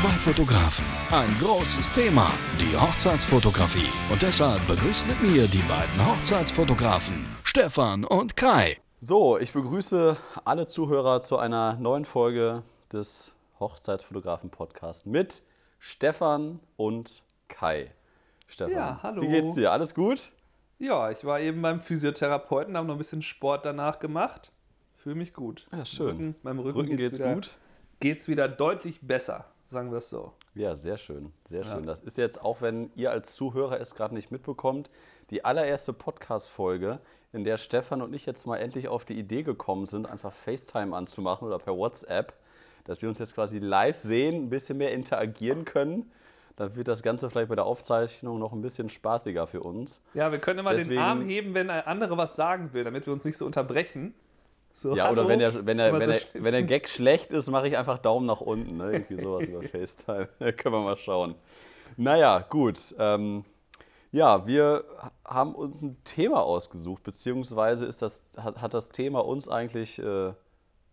Zwei Fotografen, ein großes Thema, die Hochzeitsfotografie. Und deshalb begrüßt mit mir die beiden Hochzeitsfotografen, Stefan und Kai. So, ich begrüße alle Zuhörer zu einer neuen Folge des Hochzeitsfotografen-Podcasts mit Stefan und Kai. Stefan, Ja, hallo. wie geht's dir? Alles gut? Ja, ich war eben beim Physiotherapeuten, habe noch ein bisschen Sport danach gemacht. Fühle mich gut. Ja, schön. Rücken, meinem Rücken, Rücken geht's wieder, gut? Geht's wieder deutlich besser, sagen wir es so. Ja, sehr schön, sehr schön. Das ist jetzt, auch wenn ihr als Zuhörer es gerade nicht mitbekommt, die allererste Podcast-Folge, in der Stefan und ich jetzt mal endlich auf die Idee gekommen sind, einfach FaceTime anzumachen oder per WhatsApp, dass wir uns jetzt quasi live sehen, ein bisschen mehr interagieren können. Dann wird das Ganze vielleicht bei der Aufzeichnung noch ein bisschen spaßiger für uns. Ja, wir können immer den Deswegen- Arm heben, wenn ein anderer was sagen will, damit wir uns nicht so unterbrechen. So, Ja, oder hallo, wenn der, wenn, der, wenn, so der, wenn der Gag schlecht ist, mache ich einfach Daumen nach unten. Ne? Irgendwie sowas über FaceTime. Da können wir mal schauen. Naja, gut. Ähm, ja, wir haben uns ein Thema ausgesucht, beziehungsweise ist das, hat, hat das Thema uns eigentlich äh,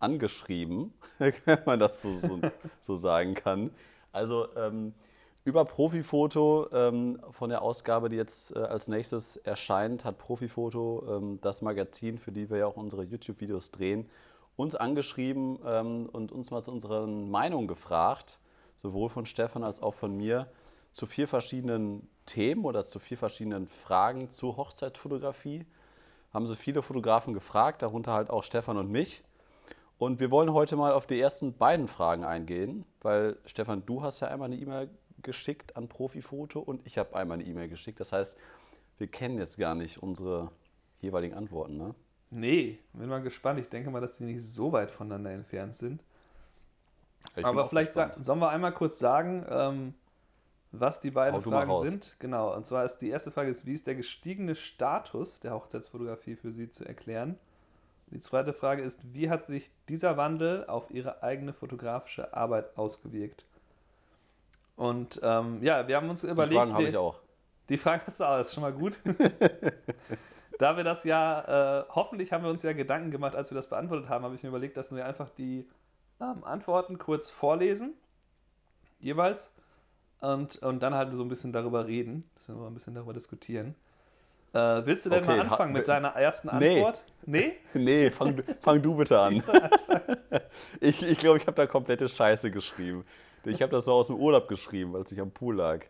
angeschrieben, wenn man das so, so, so sagen kann. Also ähm, über Profifoto ähm, von der Ausgabe, die jetzt äh, als nächstes erscheint, hat Profifoto, ähm, das Magazin, für die wir ja auch unsere YouTube-Videos drehen, uns angeschrieben ähm, und uns mal zu unseren Meinungen gefragt, sowohl von Stefan als auch von mir, zu vier verschiedenen Themen oder zu vier verschiedenen Fragen zur Hochzeitsfotografie. Haben so viele Fotografen gefragt, darunter halt auch Stefan und mich. Und wir wollen heute mal auf die ersten beiden Fragen eingehen, weil Stefan, du hast ja einmal eine E-Mail geschickt an Profifoto und ich habe einmal eine E-Mail geschickt. Das heißt, wir kennen jetzt gar nicht unsere jeweiligen Antworten. Ne? Nee, bin mal gespannt. Ich denke mal, dass die nicht so weit voneinander entfernt sind. Ich Aber vielleicht sa gespannt. sollen wir einmal kurz sagen, ähm, was die beiden Hau Fragen sind. Genau, und zwar ist die erste Frage ist, wie ist der gestiegene Status der Hochzeitsfotografie für Sie zu erklären? Die zweite Frage ist, wie hat sich dieser Wandel auf Ihre eigene fotografische Arbeit ausgewirkt? Und ähm, ja, wir haben uns die überlegt, Fragen habe ich auch. die Frage hast du auch, das ist schon mal gut. da wir das ja, äh, hoffentlich haben wir uns ja Gedanken gemacht, als wir das beantwortet haben, habe ich mir überlegt, dass wir einfach die ähm, Antworten kurz vorlesen, jeweils, und, und dann halt so ein bisschen darüber reden, dass wir mal ein bisschen darüber diskutieren. Äh, willst du denn Okay, mal anfangen mit deiner ersten Nee. Antwort? Nee? Nee, fang, du- fang du bitte an. Ich glaube, ich, glaub, ich habe da komplette Scheiße geschrieben. Ich habe das so aus dem Urlaub geschrieben, als ich am Pool lag.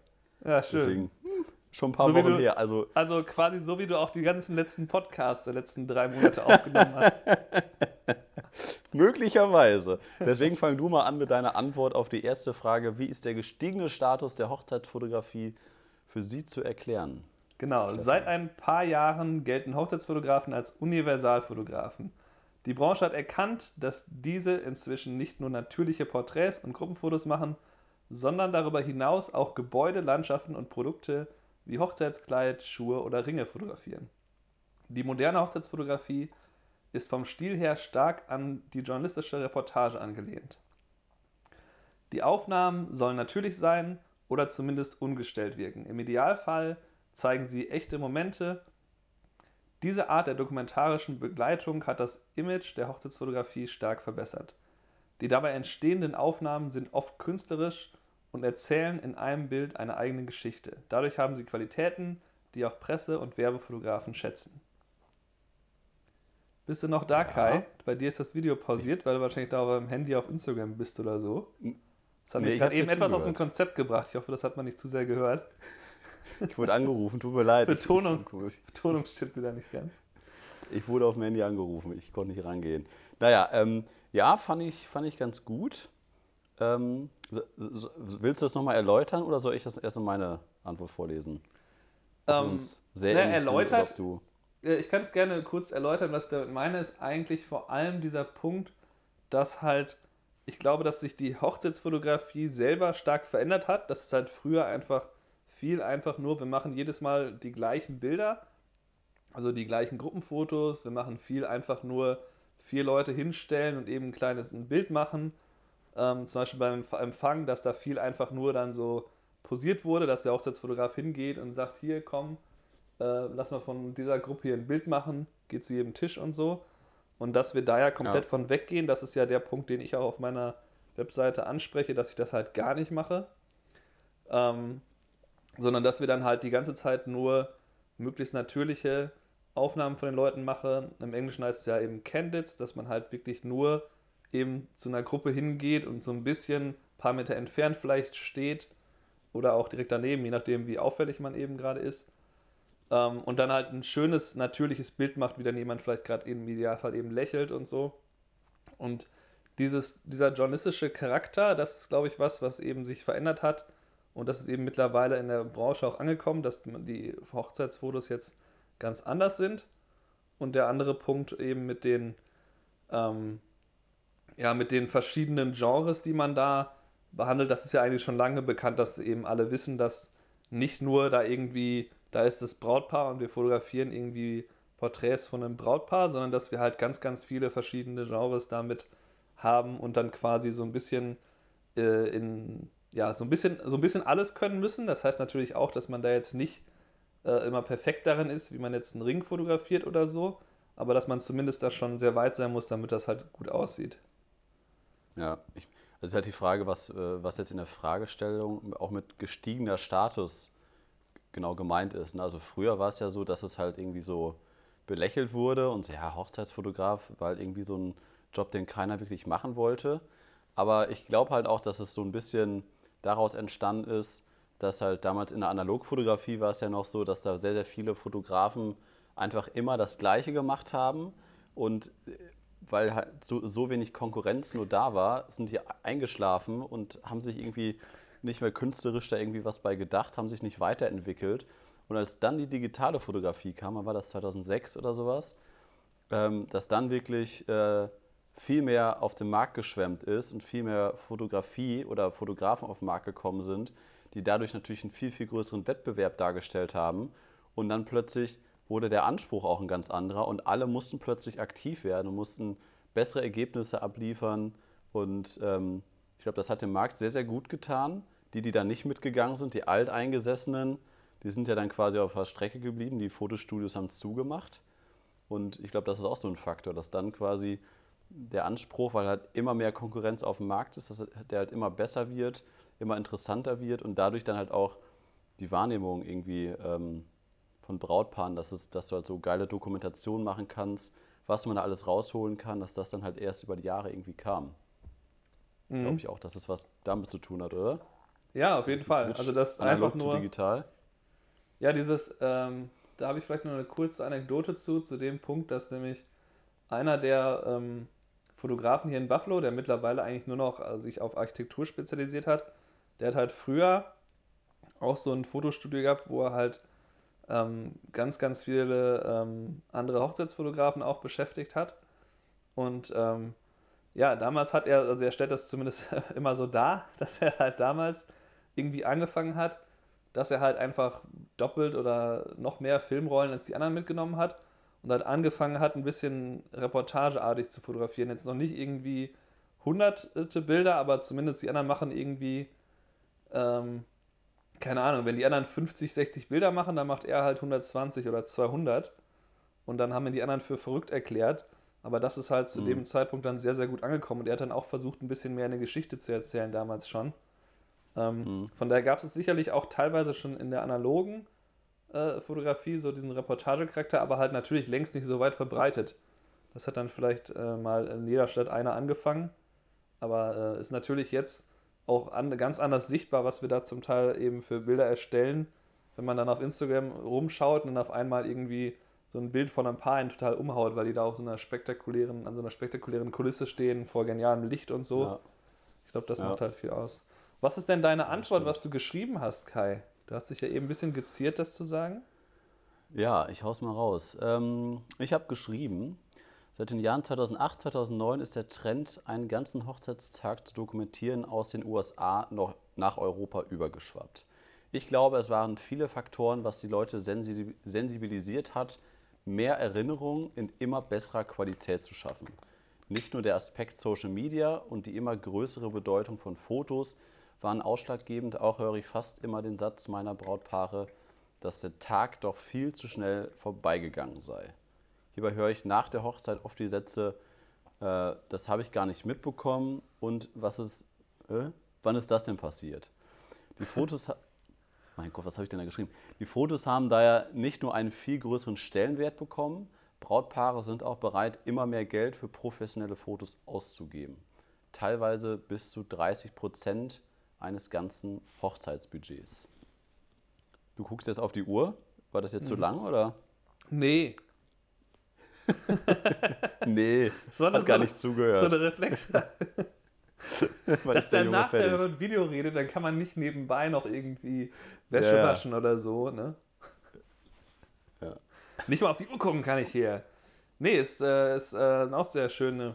Ja, schön. Deswegen hm, schon ein paar So Wochen du- her. Also Also quasi so, wie du auch die ganzen letzten Podcasts der letzten drei Monate aufgenommen hast. möglicherweise. Deswegen fang du mal an mit deiner Antwort auf die erste Frage. Wie ist der gestiegene Status der Hochzeitsfotografie für Sie zu erklären? Genau, seit ein paar Jahren gelten Hochzeitsfotografen als Universalfotografen. Die Branche hat erkannt, dass diese inzwischen nicht nur natürliche Porträts und Gruppenfotos machen, sondern darüber hinaus auch Gebäude, Landschaften und Produkte wie Hochzeitskleid, Schuhe oder Ringe fotografieren. Die moderne Hochzeitsfotografie ist vom Stil her stark an die journalistische Reportage angelehnt. Die Aufnahmen sollen natürlich sein oder zumindest ungestellt wirken. Im Idealfall zeigen sie echte Momente. Diese Art der dokumentarischen Begleitung hat das Image der Hochzeitsfotografie stark verbessert. Die dabei entstehenden Aufnahmen sind oft künstlerisch und erzählen in einem Bild eine eigene Geschichte. Dadurch haben sie Qualitäten, die auch Presse- und Werbefotografen schätzen. Bist du noch da, Kai? Bei dir ist das Video pausiert, weil du wahrscheinlich da beim Handy auf Instagram bist oder so. Das hat Nee, mich ich gerade eben etwas aus dem. Konzept gebracht. Ich hoffe, das hat man nicht zu sehr gehört. Ich wurde angerufen, tut mir leid. Betonung. Ich, Betonung stimmt wieder nicht ganz. ich wurde auf dem Handy angerufen, ich konnte nicht rangehen. Naja, ähm, ja, fand ich, fand ich ganz gut. Ähm, willst du das nochmal erläutern oder soll ich das erst in meine Antwort vorlesen? Ähm, sehr na, sind erläutert- ob du Äh, Ich kann es gerne kurz erläutern, was ich damit meine, ist eigentlich vor allem dieser Punkt, dass halt, ich glaube, dass sich die Hochzeitsfotografie selber stark verändert hat. Das ist halt früher einfach viel einfach nur, wir machen jedes Mal die gleichen Bilder, also die gleichen Gruppenfotos, wir machen viel einfach nur vier Leute hinstellen und eben ein kleines ein Bild machen. Ähm, zum Beispiel beim Empfang, dass da viel einfach nur dann so posiert wurde, dass der Hochzeitsfotograf hingeht und sagt, hier komm, äh, lass mal von dieser Gruppe hier ein Bild machen, geht zu jedem Tisch und so. Und dass wir da ja komplett Ja. von weggehen, das ist ja der Punkt, den ich auch auf meiner Webseite anspreche, dass ich das halt gar nicht mache. Ähm, sondern dass wir dann halt die ganze Zeit nur möglichst natürliche Aufnahmen von den Leuten machen. Im Englischen heißt es ja eben Candidates, dass man halt wirklich nur eben zu einer Gruppe hingeht und so ein bisschen ein paar Meter entfernt vielleicht steht oder auch direkt daneben, je nachdem, wie auffällig man eben gerade ist. Ähm, und dann halt ein schönes, natürliches Bild macht, wie dann jemand vielleicht gerade im Idealfall eben lächelt und so. Und dieses, dieser journalistische Charakter, das ist, glaube ich, was, was eben sich verändert hat. Und das ist eben mittlerweile in der Branche auch angekommen, dass die Hochzeitsfotos jetzt ganz anders sind. Und der andere Punkt eben mit den, ähm, ja, mit den verschiedenen Genres, die man da behandelt, das ist ja eigentlich schon lange bekannt, dass eben alle wissen, dass nicht nur da irgendwie, da ist das Brautpaar und wir fotografieren irgendwie Porträts von einem Brautpaar, sondern dass wir halt ganz, ganz viele verschiedene Genres damit haben und dann quasi so ein bisschen äh, in, ja, so ein bisschen, so ein bisschen alles können müssen. Das heißt natürlich auch, dass man da jetzt nicht äh, immer perfekt darin ist, wie man jetzt einen Ring fotografiert oder so, aber dass man zumindest da schon sehr weit sein muss, damit das halt gut aussieht. Ja, ich, das ist halt die Frage, was, äh, was jetzt in der Fragestellung auch mit gestiegener Status genau gemeint ist. Ne? Also früher war es ja so, dass es halt irgendwie so belächelt wurde und ja, Hochzeitsfotograf war halt irgendwie so ein Job, den keiner wirklich machen wollte. Aber ich glaube halt auch, dass es so ein bisschen daraus entstanden ist, dass halt damals in der Analogfotografie war es ja noch so, dass da sehr, sehr viele Fotografen einfach immer das Gleiche gemacht haben und äh, weil halt so, so wenig Konkurrenz nur da war, sind die eingeschlafen und haben sich irgendwie nicht mehr künstlerisch da irgendwie was bei gedacht, haben sich nicht weiterentwickelt. Und als dann die digitale Fotografie kam, war das 2006 oder sowas, ähm, dass dann wirklich äh, viel mehr auf den Markt geschwemmt ist und viel mehr Fotografie oder Fotografen auf den Markt gekommen sind, die dadurch natürlich einen viel, viel größeren Wettbewerb dargestellt haben. Und dann plötzlich wurde der Anspruch auch ein ganz anderer und alle mussten plötzlich aktiv werden und mussten bessere Ergebnisse abliefern. Und ähm, ich glaube, das hat dem Markt sehr, sehr gut getan. Die, die da nicht mitgegangen sind, die Alteingesessenen, die sind ja dann quasi auf der Strecke geblieben. Die Fotostudios haben zugemacht. Und ich glaube, das ist auch so ein Faktor, dass dann quasi der Anspruch, weil halt immer mehr Konkurrenz auf dem Markt ist, dass der halt immer besser wird, immer interessanter wird und dadurch dann halt auch die Wahrnehmung irgendwie ähm, von Brautpaaren, dass, es, dass du halt so geile Dokumentation machen kannst, was man da alles rausholen kann, dass das dann halt erst über die Jahre irgendwie kam. Mhm. Glaube ich auch, dass es was damit zu tun hat, oder? Ja, auf jeden Fall. Switch, also das einfach nur digital. Ja, dieses, ähm, da habe ich vielleicht noch eine kurze Anekdote zu, zu dem Punkt, dass nämlich einer der ähm, Fotografen hier in Buffalo, der mittlerweile eigentlich nur noch also sich auf Architektur spezialisiert hat, der hat halt früher auch so ein Fotostudio gehabt, wo er halt ähm, ganz, ganz viele ähm, andere Hochzeitsfotografen auch beschäftigt hat. Und ähm, ja, damals hat er, also er stellt das zumindest immer so dar, dass er halt damals irgendwie angefangen hat, dass er halt einfach doppelt oder noch mehr Filmrollen als die anderen mitgenommen hat und halt angefangen hat, ein bisschen reportageartig zu fotografieren. Jetzt noch nicht irgendwie hunderte Bilder, aber zumindest die anderen machen irgendwie ähm, keine Ahnung, wenn die anderen 50, 60 Bilder machen, dann macht er halt 120 oder 200 und dann haben wir die anderen für verrückt erklärt. Aber das ist halt zu mhm. dem Zeitpunkt dann sehr, sehr gut angekommen und er hat dann auch versucht, ein bisschen mehr eine Geschichte zu erzählen damals schon. Ähm, mhm. Von daher gab es sicherlich auch teilweise schon in der analogen äh, Fotografie so diesen Reportagecharakter, aber halt natürlich längst nicht so weit verbreitet. Das hat dann vielleicht äh, mal in jeder Stadt einer angefangen, aber äh, ist natürlich jetzt auch an, ganz anders sichtbar, was wir da zum Teil eben für Bilder erstellen. Wenn man dann auf Instagram rumschaut und dann auf einmal irgendwie so ein Bild von einem Paar einen total umhaut, weil die da auf so einer spektakulären, an so einer spektakulären Kulisse stehen, vor genialem Licht und so. Ja. Ich glaube, das ja. macht halt viel aus. Was ist denn deine Antwort, was du geschrieben hast, Kai? Du hast dich ja eben ein bisschen geziert, das zu sagen. Ja, ich hau's mal raus. Ähm, ich habe geschrieben, Seit den Jahren 2008, 2009 ist der Trend, einen ganzen Hochzeitstag zu dokumentieren, aus den USA noch nach Europa übergeschwappt. Ich glaube, es waren viele Faktoren, was die Leute sensibilisiert hat, mehr Erinnerungen in immer besserer Qualität zu schaffen. Nicht nur der Aspekt Social Media und die immer größere Bedeutung von Fotos waren ausschlaggebend, auch höre ich fast immer den Satz meiner Brautpaare, dass der Tag doch viel zu schnell vorbeigegangen sei. Hierbei höre ich nach der Hochzeit oft die Sätze, äh, das habe ich gar nicht mitbekommen und was ist, äh, wann ist das denn passiert? Die Fotos, mein Gott, was habe ich denn da geschrieben? Die Fotos haben daher nicht nur einen viel größeren Stellenwert bekommen, Brautpaare sind auch bereit, immer mehr Geld für professionelle Fotos auszugeben. Teilweise bis zu 30 Prozent eines ganzen Hochzeitsbudgets. Du guckst jetzt auf die Uhr. War das jetzt zu lang oder? Nee. nee, Das war hat so gar eine- nicht zugehört. So eine Reflex. Dass nachher über fertig? ein Video redet, dann kann man nicht nebenbei noch irgendwie Wäsche ja. waschen oder so, ne? Ja. Nicht mal auf die Uhr gucken kann ich hier. Nee, ist, äh, ist äh, sind auch sehr schöne.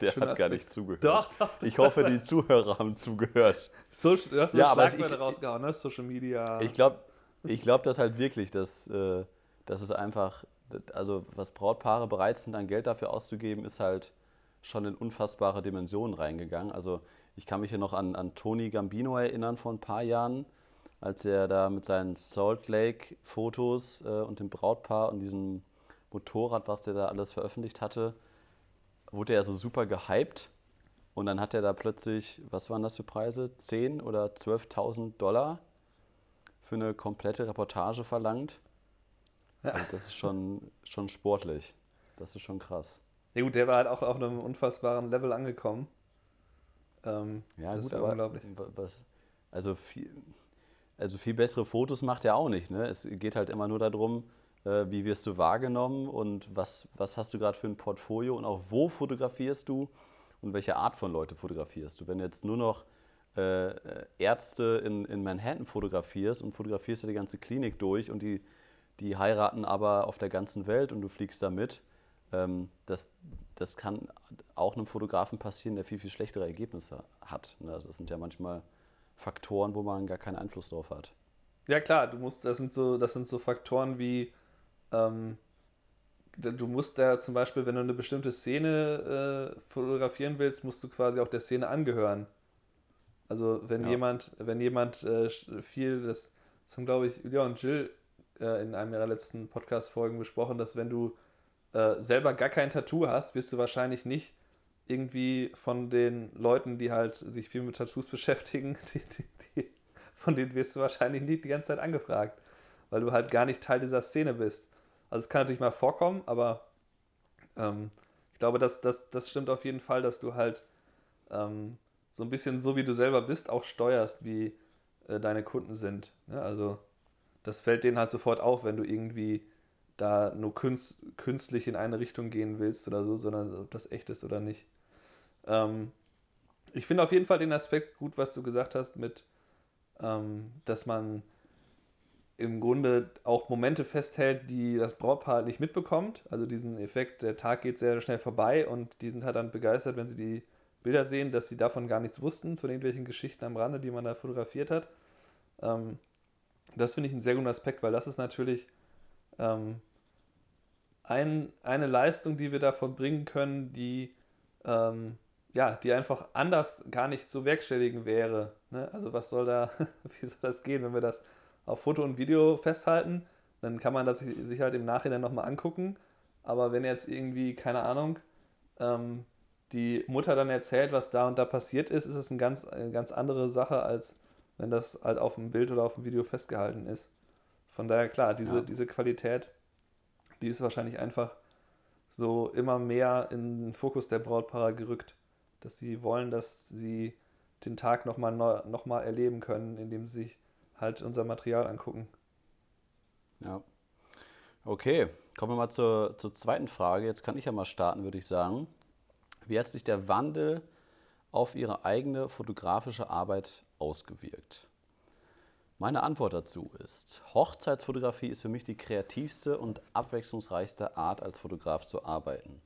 Der Schöner hat gar Aspekt. nicht zugehört. Doch, doch. Ich hoffe, die Zuhörer haben zugehört. So, du hast Ja, aber es- ich- rausgehauen, ne? Social Media. Ich glaube ich glaub das halt wirklich, dass, äh, dass es einfach, also was Brautpaare bereit sind, an Geld dafür auszugeben, ist halt schon in unfassbare Dimensionen reingegangen. Also ich kann mich hier noch an, an Tony Gambino erinnern vor ein paar Jahren, als er da mit seinen Salt Lake Fotos äh, und dem Brautpaar und diesem Motorrad, was der da alles veröffentlicht hatte, wurde er so super gehypt. Und dann hat er da plötzlich, was waren das für Preise? 10.000 oder 12.000 Dollar für eine komplette Reportage verlangt. Ja. Also das ist schon, schon sportlich. Das ist schon krass. ja gut, der war halt auch auf einem unfassbaren Level angekommen. Ähm, Ja, das gut, war aber unglaublich. wa- was, also, viel, also viel bessere Fotos macht er auch nicht. Ne? Es geht halt immer nur darum, wie wirst du wahrgenommen und was, was hast du gerade für ein Portfolio und auch wo fotografierst du und welche Art von Leute fotografierst du. Wenn du jetzt nur noch äh, äh, Ärzte in, in Manhattan fotografierst und fotografierst du die ganze Klinik durch und die, die heiraten aber auf der ganzen Welt und du fliegst da mit, ähm, das, das kann auch einem Fotografen passieren, der viel, viel schlechtere Ergebnisse hat. Ne? Also das sind ja manchmal Faktoren, wo man gar keinen Einfluss drauf hat. Ja klar, du musst, das sind so, das sind so Faktoren wie, ähm, du musst da zum Beispiel, wenn du eine bestimmte Szene äh, fotografieren willst, musst du quasi auch der Szene angehören. Also wenn Ja. jemand, wenn jemand äh, viel, das, das haben glaube ich Julia und Jill äh, in einem ihrer letzten Podcast-Folgen besprochen, dass wenn du äh, selber gar kein Tattoo hast, wirst du wahrscheinlich nicht irgendwie von den Leuten, die halt sich viel mit Tattoos beschäftigen, die, die, die, von denen wirst du wahrscheinlich nicht die ganze Zeit angefragt, weil du halt gar nicht Teil dieser Szene bist. Also es kann natürlich mal vorkommen, aber ähm, ich glaube, das, das, das stimmt auf jeden Fall, dass du halt ähm, so ein bisschen so wie du selber bist auch steuerst, wie äh, deine Kunden sind. Ja, also das fällt denen halt sofort auf, wenn du irgendwie da nur künst, künstlich in eine Richtung gehen willst oder so, sondern ob das echt ist oder nicht. Ähm, ich finde auf jeden Fall den Aspekt gut, was du gesagt hast, mit, ähm, dass man im Grunde auch Momente festhält, die das Brautpaar halt nicht mitbekommt. Also diesen Effekt, der Tag geht sehr schnell vorbei und die sind halt dann begeistert, wenn sie die Bilder sehen, dass sie davon gar nichts wussten, von irgendwelchen Geschichten am Rande, die man da fotografiert hat. Ähm, das finde ich einen sehr guten Aspekt, weil das ist natürlich ähm, ein, eine Leistung, die wir davon bringen können, die, ähm, ja, die einfach anders gar nicht zu werkstelligen wäre. Ne? Also was soll da, wie soll das gehen, wenn wir das auf Foto und Video festhalten? Dann kann man das sich halt im Nachhinein nochmal angucken. Aber wenn jetzt irgendwie, keine Ahnung, ähm, die Mutter dann erzählt, was da und da passiert ist, ist es eine ganz, eine ganz andere Sache, als wenn das halt auf dem Bild oder auf dem Video festgehalten ist. Von daher, klar, diese, Ja. diese Qualität, die ist wahrscheinlich einfach so immer mehr in den Fokus der Brautpaare gerückt, dass sie wollen, dass sie den Tag nochmal noch mal erleben können, indem sie sich halt unser Material angucken. Ja. Okay, kommen wir mal zur, zur zweiten Frage. Jetzt kann ich ja mal starten, würde ich sagen. Wie hat sich der Wandel auf Ihre eigene fotografische Arbeit ausgewirkt? Meine Antwort dazu ist, Hochzeitsfotografie ist für mich die kreativste und abwechslungsreichste Art, als Fotograf zu arbeiten.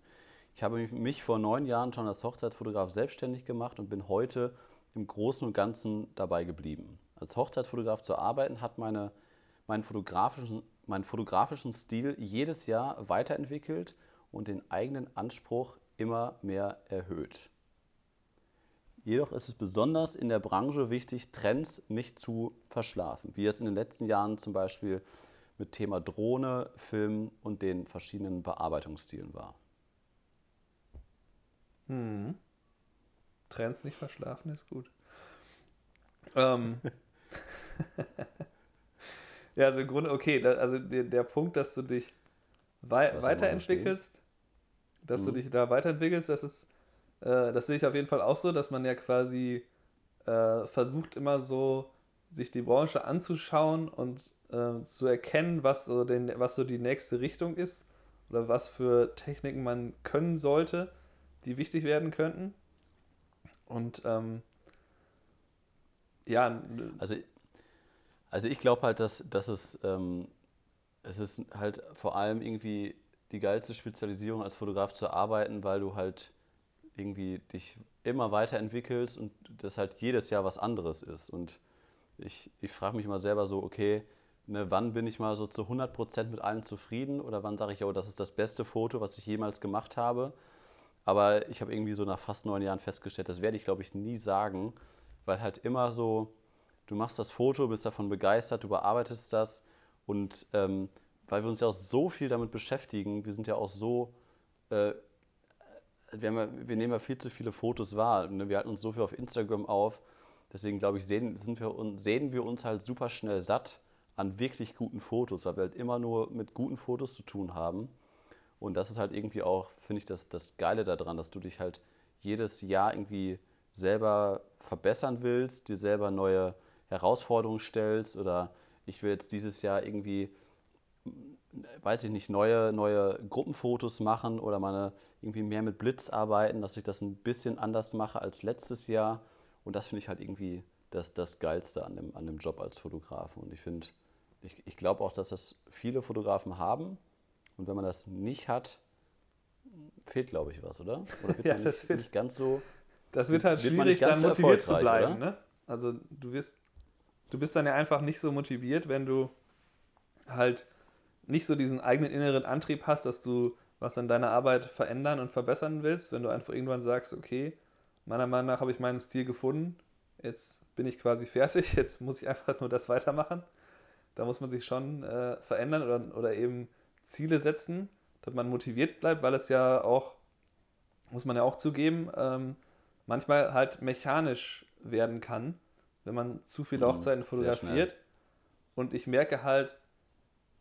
Ich habe mich- vor neun Jahren schon als Hochzeitsfotograf selbstständig gemacht und bin heute im Großen und Ganzen dabei geblieben. Als Hochzeitsfotograf zu arbeiten hat meine, meinen, fotografischen, meinen fotografischen Stil jedes Jahr weiterentwickelt und den eigenen Anspruch immer mehr erhöht. Jedoch ist es besonders in der Branche wichtig, Trends nicht zu verschlafen, wie es in den letzten Jahren zum Beispiel mit Thema Drohne, Film und den verschiedenen Bearbeitungsstilen war. Trends nicht verschlafen ist gut. Ähm. ja, also im Grunde, okay, da, also der, der Punkt, dass du dich wei Was weiterentwickelst, dass Mhm. du dich da weiterentwickelst, das ist, äh, das sehe ich auf jeden Fall auch so, dass man ja quasi äh, versucht immer so, sich die Branche anzuschauen und äh, zu erkennen, was so, den, was so die nächste Richtung ist oder was für Techniken man können sollte, die wichtig werden könnten. Und ähm, ja, Also, also ich glaube halt, dass, dass es, ähm, es ist halt vor allem irgendwie die geilste Spezialisierung als Fotograf zu arbeiten, weil du halt irgendwie dich immer weiterentwickelst und das halt jedes Jahr was anderes ist. Und ich, ich frage mich immer selber so, okay, ne, wann bin ich mal so zu 100% mit allem zufrieden oder wann sage ich, oh, das ist das beste Foto, was ich jemals gemacht habe. Aber ich habe irgendwie so nach fast neun Jahren festgestellt, das werde ich, glaube ich, nie sagen, weil halt immer so, du machst das Foto, bist davon begeistert, du bearbeitest das und ähm, weil wir uns ja auch so viel damit beschäftigen, wir sind ja auch so, äh, wir, ja, wir nehmen ja viel zu viele Fotos wahr, ne? wir halten uns so viel auf Instagram auf, deswegen glaube ich, sehen, sind wir, sehen wir uns halt super schnell satt an wirklich guten Fotos, weil wir halt immer nur mit guten Fotos zu tun haben. Und das ist halt irgendwie auch, finde ich, das, das Geile daran, dass du dich halt jedes Jahr irgendwie selber verbessern willst, dir selber neue Herausforderungen stellst oder ich will jetzt dieses Jahr irgendwie, weiß ich nicht, neue, neue Gruppenfotos machen oder mal irgendwie mehr mit Blitz arbeiten, dass ich das ein bisschen anders mache als letztes Jahr. Und das finde ich halt irgendwie das, das Geilste an dem, an dem Job als Fotograf. Und ich finde, ich, ich glaube auch, dass das viele Fotografen haben. Und wenn man das nicht hat, fehlt, glaube ich, was, oder? Oder wird Ja, man das nicht, wird- nicht ganz so. das wird halt Wird schwierig, dann motiviert zu bleiben. Ne? Also du wirst, du bist dann ja einfach nicht so motiviert, wenn du halt nicht so diesen eigenen inneren Antrieb hast, dass du was an deiner Arbeit verändern und verbessern willst, wenn du einfach irgendwann sagst, okay, meiner Meinung nach habe ich meinen Stil gefunden, jetzt bin ich quasi fertig, jetzt muss ich einfach nur das weitermachen. Da muss man sich schon äh, verändern oder, oder eben Ziele setzen, dass man motiviert bleibt, weil es ja auch, muss man ja auch zugeben, ähm, manchmal halt mechanisch werden kann, wenn man zu viele Mhm, Hochzeiten fotografiert. Und ich merke halt,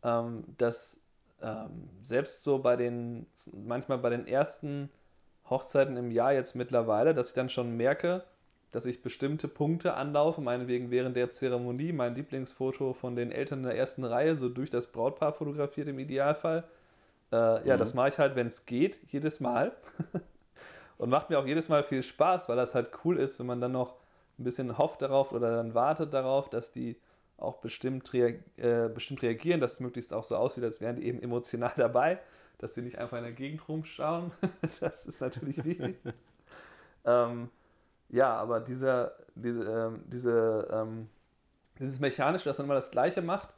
ähm, dass ähm, selbst so bei den, manchmal bei den ersten Hochzeiten im Jahr jetzt mittlerweile, dass ich dann schon merke, dass ich bestimmte Punkte anlaufe, meinetwegen während der Zeremonie, mein Lieblingsfoto von den Eltern in der ersten Reihe, so durch das Brautpaar fotografiert im Idealfall. Äh, ja, Mhm. das mache ich halt, wenn es geht, jedes Mal. Und macht mir auch jedes Mal viel Spaß, weil das halt cool ist, wenn man dann noch ein bisschen hofft darauf oder dann wartet darauf, dass die auch bestimmt, rea äh, bestimmt reagieren, dass es möglichst auch so aussieht, als wären die eben emotional dabei, dass sie nicht einfach in der Gegend rumschauen. das ist natürlich wichtig. ähm, ja, aber dieser, diese, ähm, diese, ähm, dieses Mechanische, dass man immer das Gleiche macht,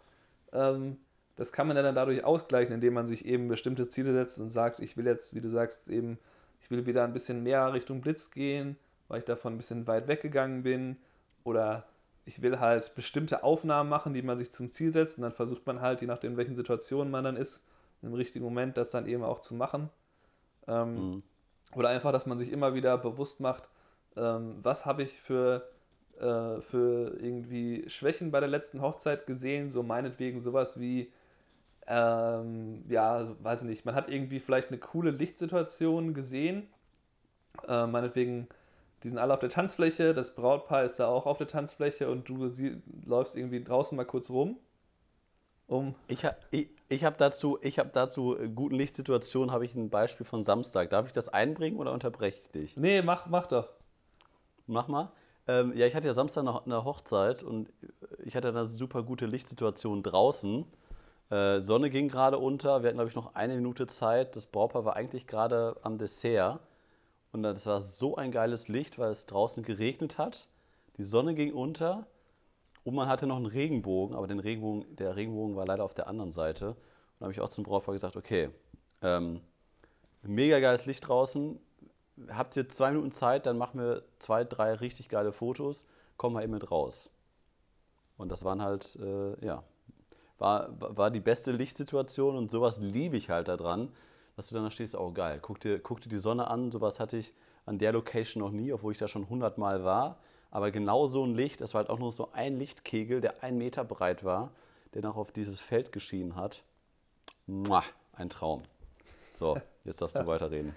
ähm, das kann man ja dann dadurch ausgleichen, indem man sich eben bestimmte Ziele setzt und sagt, ich will jetzt, wie du sagst, eben, ich will wieder ein bisschen mehr Richtung Blitz gehen, weil ich davon ein bisschen weit weggegangen bin. Oder ich will halt bestimmte Aufnahmen machen, die man sich zum Ziel setzt. Und dann versucht man halt, je nachdem, in welchen Situationen man dann ist, im richtigen Moment das dann eben auch zu machen. Ähm, Mhm. Oder einfach, dass man sich immer wieder bewusst macht, ähm, was habe ich für, äh, für irgendwie Schwächen bei der letzten Hochzeit gesehen, so meinetwegen sowas wie, ähm, ja, weiß ich nicht, man hat irgendwie vielleicht eine coole Lichtsituation gesehen, äh, meinetwegen, die sind alle auf der Tanzfläche, das Brautpaar ist da auch auf der Tanzfläche und du sie, läufst irgendwie draußen mal kurz rum, um Ich habe ich, ich hab dazu, ich hab dazu äh, guten Lichtsituationen, habe ich ein Beispiel von Samstag. Darf ich das einbringen oder unterbreche ich dich? Nee, mach, mach doch. Mach mal. Ähm, ja, ich hatte ja Samstag noch eine Hochzeit und ich hatte eine super gute Lichtsituation draußen. Äh, Sonne ging gerade unter, wir hatten, glaube ich, noch eine Minute Zeit. Das Brautpaar war eigentlich gerade am Dessert. Und das war so ein geiles Licht, weil es draußen geregnet hat. Die Sonne ging unter und man hatte noch einen Regenbogen, aber den Regenbogen, der Regenbogen war leider auf der anderen Seite. Und da habe ich auch zum Brautpaar gesagt, okay, ähm, mega geiles Licht draußen. Habt ihr zwei Minuten Zeit, dann machen wir zwei, drei richtig geile Fotos. Komm mal eben mit raus. Und das waren halt, äh, ja, war, war die beste Lichtsituation und sowas liebe ich halt daran, dass du dann da stehst, oh geil, guck dir, guck dir die Sonne an, sowas hatte ich an der Location noch nie, obwohl ich da schon hundertmal war. Aber genau so ein Licht, es war halt auch nur so ein Lichtkegel, der ein Meter breit war, der noch auf dieses Feld geschienen hat. Mua, ein Traum. So, jetzt darfst du weiterreden.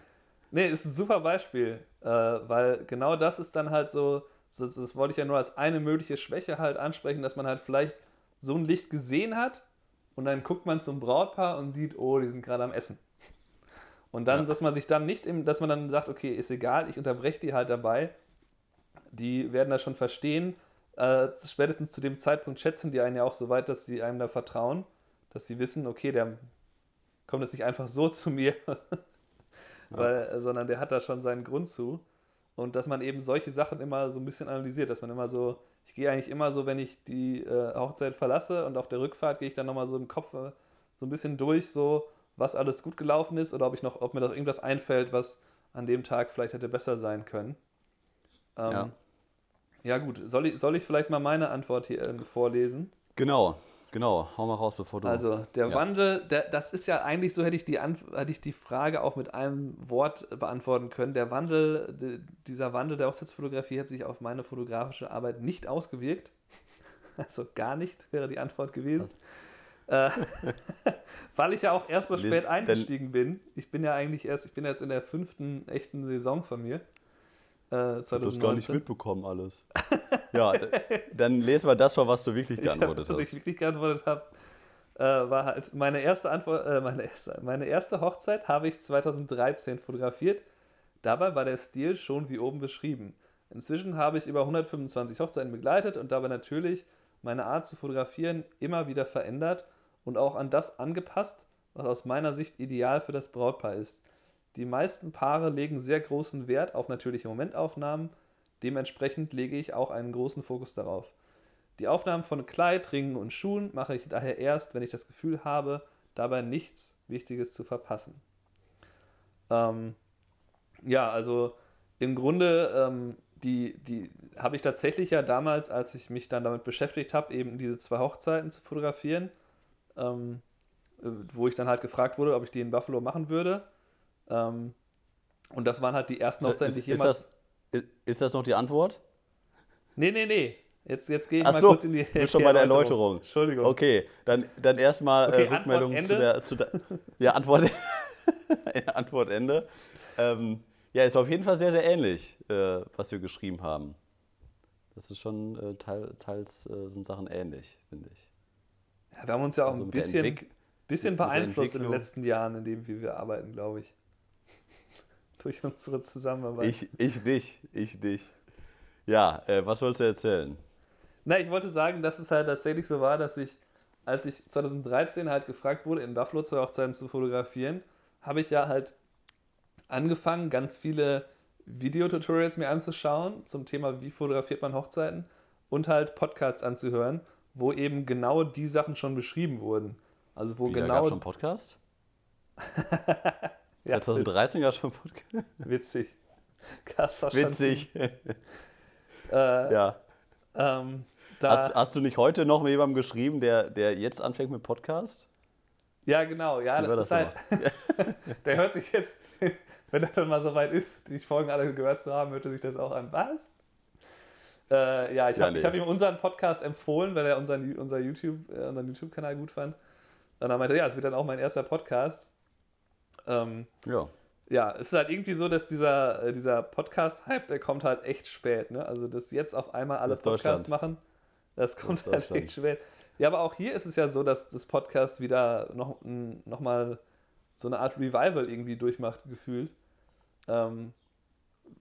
Nee, ist ein super Beispiel, äh, weil genau das ist dann halt so, das, das wollte ich ja nur als eine mögliche Schwäche halt ansprechen, dass man halt vielleicht so ein Licht gesehen hat und dann guckt man zum Brautpaar und sieht, oh, die sind gerade am Essen. Und dann, ja. dass man sich dann nicht, im, dass man dann sagt, okay, ist egal, ich unterbreche die halt dabei. Die werden das schon verstehen. Äh, spätestens zu dem Zeitpunkt schätzen die einen ja auch so weit, dass sie einem da vertrauen, dass sie wissen, okay, der kommt jetzt nicht einfach so zu mir, Weil, ja. sondern der hat da schon seinen Grund zu. Und dass man eben solche Sachen immer so ein bisschen analysiert, dass man immer so, ich gehe eigentlich immer so, wenn ich die äh, Hochzeit verlasse und auf der Rückfahrt gehe ich dann nochmal so im Kopf äh, so ein bisschen durch, so was alles gut gelaufen ist oder ob ich noch, ob mir noch irgendwas einfällt, was an dem Tag vielleicht hätte besser sein können. Ähm, ja. ja, gut. Soll ich, soll ich vielleicht mal meine Antwort hier äh, vorlesen? Genau. Genau, hau mal raus, bevor du. Also, der ja. Wandel, der, das ist ja eigentlich so, hätte ich, die, hätte ich die Frage auch mit einem Wort beantworten können. Der Wandel, dieser Wandel der Hochzeitsfotografie hat sich auf meine fotografische Arbeit nicht ausgewirkt. Also gar nicht wäre die Antwort gewesen. Äh, weil ich ja auch erst so spät eingestiegen bin. Ich bin ja eigentlich erst, ich bin jetzt in der fünften echten Saison von mir. Äh, 2019. Du hast gar nicht mitbekommen alles. ja, dann lesen wir das vor, was du wirklich geantwortet hab, hast. Was ich wirklich geantwortet habe, äh, war halt meine erste Antwort, äh, meine, erste, meine erste Hochzeit habe ich 2013 fotografiert. Dabei war der Stil schon wie oben beschrieben. Inzwischen habe ich über 125 Hochzeiten begleitet und dabei natürlich meine Art zu fotografieren immer wieder verändert und auch an das angepasst, was aus meiner Sicht ideal für das Brautpaar ist. Die meisten Paare legen sehr großen Wert auf natürliche Momentaufnahmen, dementsprechend lege ich auch einen großen Fokus darauf. Die Aufnahmen von Kleid, Ringen und Schuhen mache ich daher erst, wenn ich das Gefühl habe, dabei nichts Wichtiges zu verpassen. Ähm, ja, also im Grunde, ähm, die, die habe ich tatsächlich ja damals, als ich mich dann damit beschäftigt habe, eben diese zwei Hochzeiten zu fotografieren, ähm, äh, wo ich dann halt gefragt wurde, ob ich die in Buffalo machen würde. Ähm, und das waren halt die ersten Hochzeiten, die ich jemals. Ist das, ist das noch die Antwort? Nee, nee, nee. Jetzt, jetzt gehe ich Ach mal so, kurz in die, die schon bei der Erläuterung. Entschuldigung. Okay, dann, dann erstmal okay, äh, Rückmeldung zu der, zu der. Ja, Antwort, Antwort Ende. Ähm, ja, ist auf jeden Fall sehr, sehr ähnlich, äh, was wir geschrieben haben. Das ist schon, äh, teils, teils äh, sind Sachen ähnlich, finde ich. Ja, wir haben uns ja auch also ein bisschen, bisschen beeinflusst in den letzten Jahren, in dem wie wir arbeiten, glaube ich. Durch unsere Zusammenarbeit. Ich, ich dich, ich dich. Ja, äh, was wolltest du erzählen? Na, ich wollte sagen, dass es halt tatsächlich so war, dass ich, als ich 2013 halt gefragt wurde, in Buffalo zwei Hochzeiten zu fotografieren, habe ich ja halt angefangen, ganz viele Videotutorials mir anzuschauen zum Thema, wie fotografiert man Hochzeiten und halt Podcasts anzuhören, wo eben genau die Sachen schon beschrieben wurden. Also wo Wie, genau. Gab schon Podcast? ja, 2013 gab es schon Podcast. Witzig. Witzig. äh, ja. Ähm, hast, hast, du nicht heute noch mit jemandem geschrieben, der, der jetzt anfängt mit Podcast? Ja, genau. Ja, das, das ist halt. der hört sich jetzt, wenn er dann mal so weit ist, die Folgen alle gehört zu haben, hört er sich das auch an. Was? Äh, ja, ich ja, habe nee. hab ihm unseren Podcast empfohlen, weil er unseren, unser YouTube, äh, unseren YouTube-Kanal gut fand. Und dann meinte er, ja, es wird dann auch mein erster Podcast. Ähm, ja. Ja, es ist halt irgendwie so, dass dieser, äh, dieser Podcast-Hype, der kommt halt echt spät. Ne? Also, dass jetzt auf einmal alle Podcasts machen, das kommt das halt echt spät. Ja, aber auch hier ist es ja so, dass das Podcast wieder noch, noch mal so eine Art Revival irgendwie durchmacht, gefühlt. Ähm,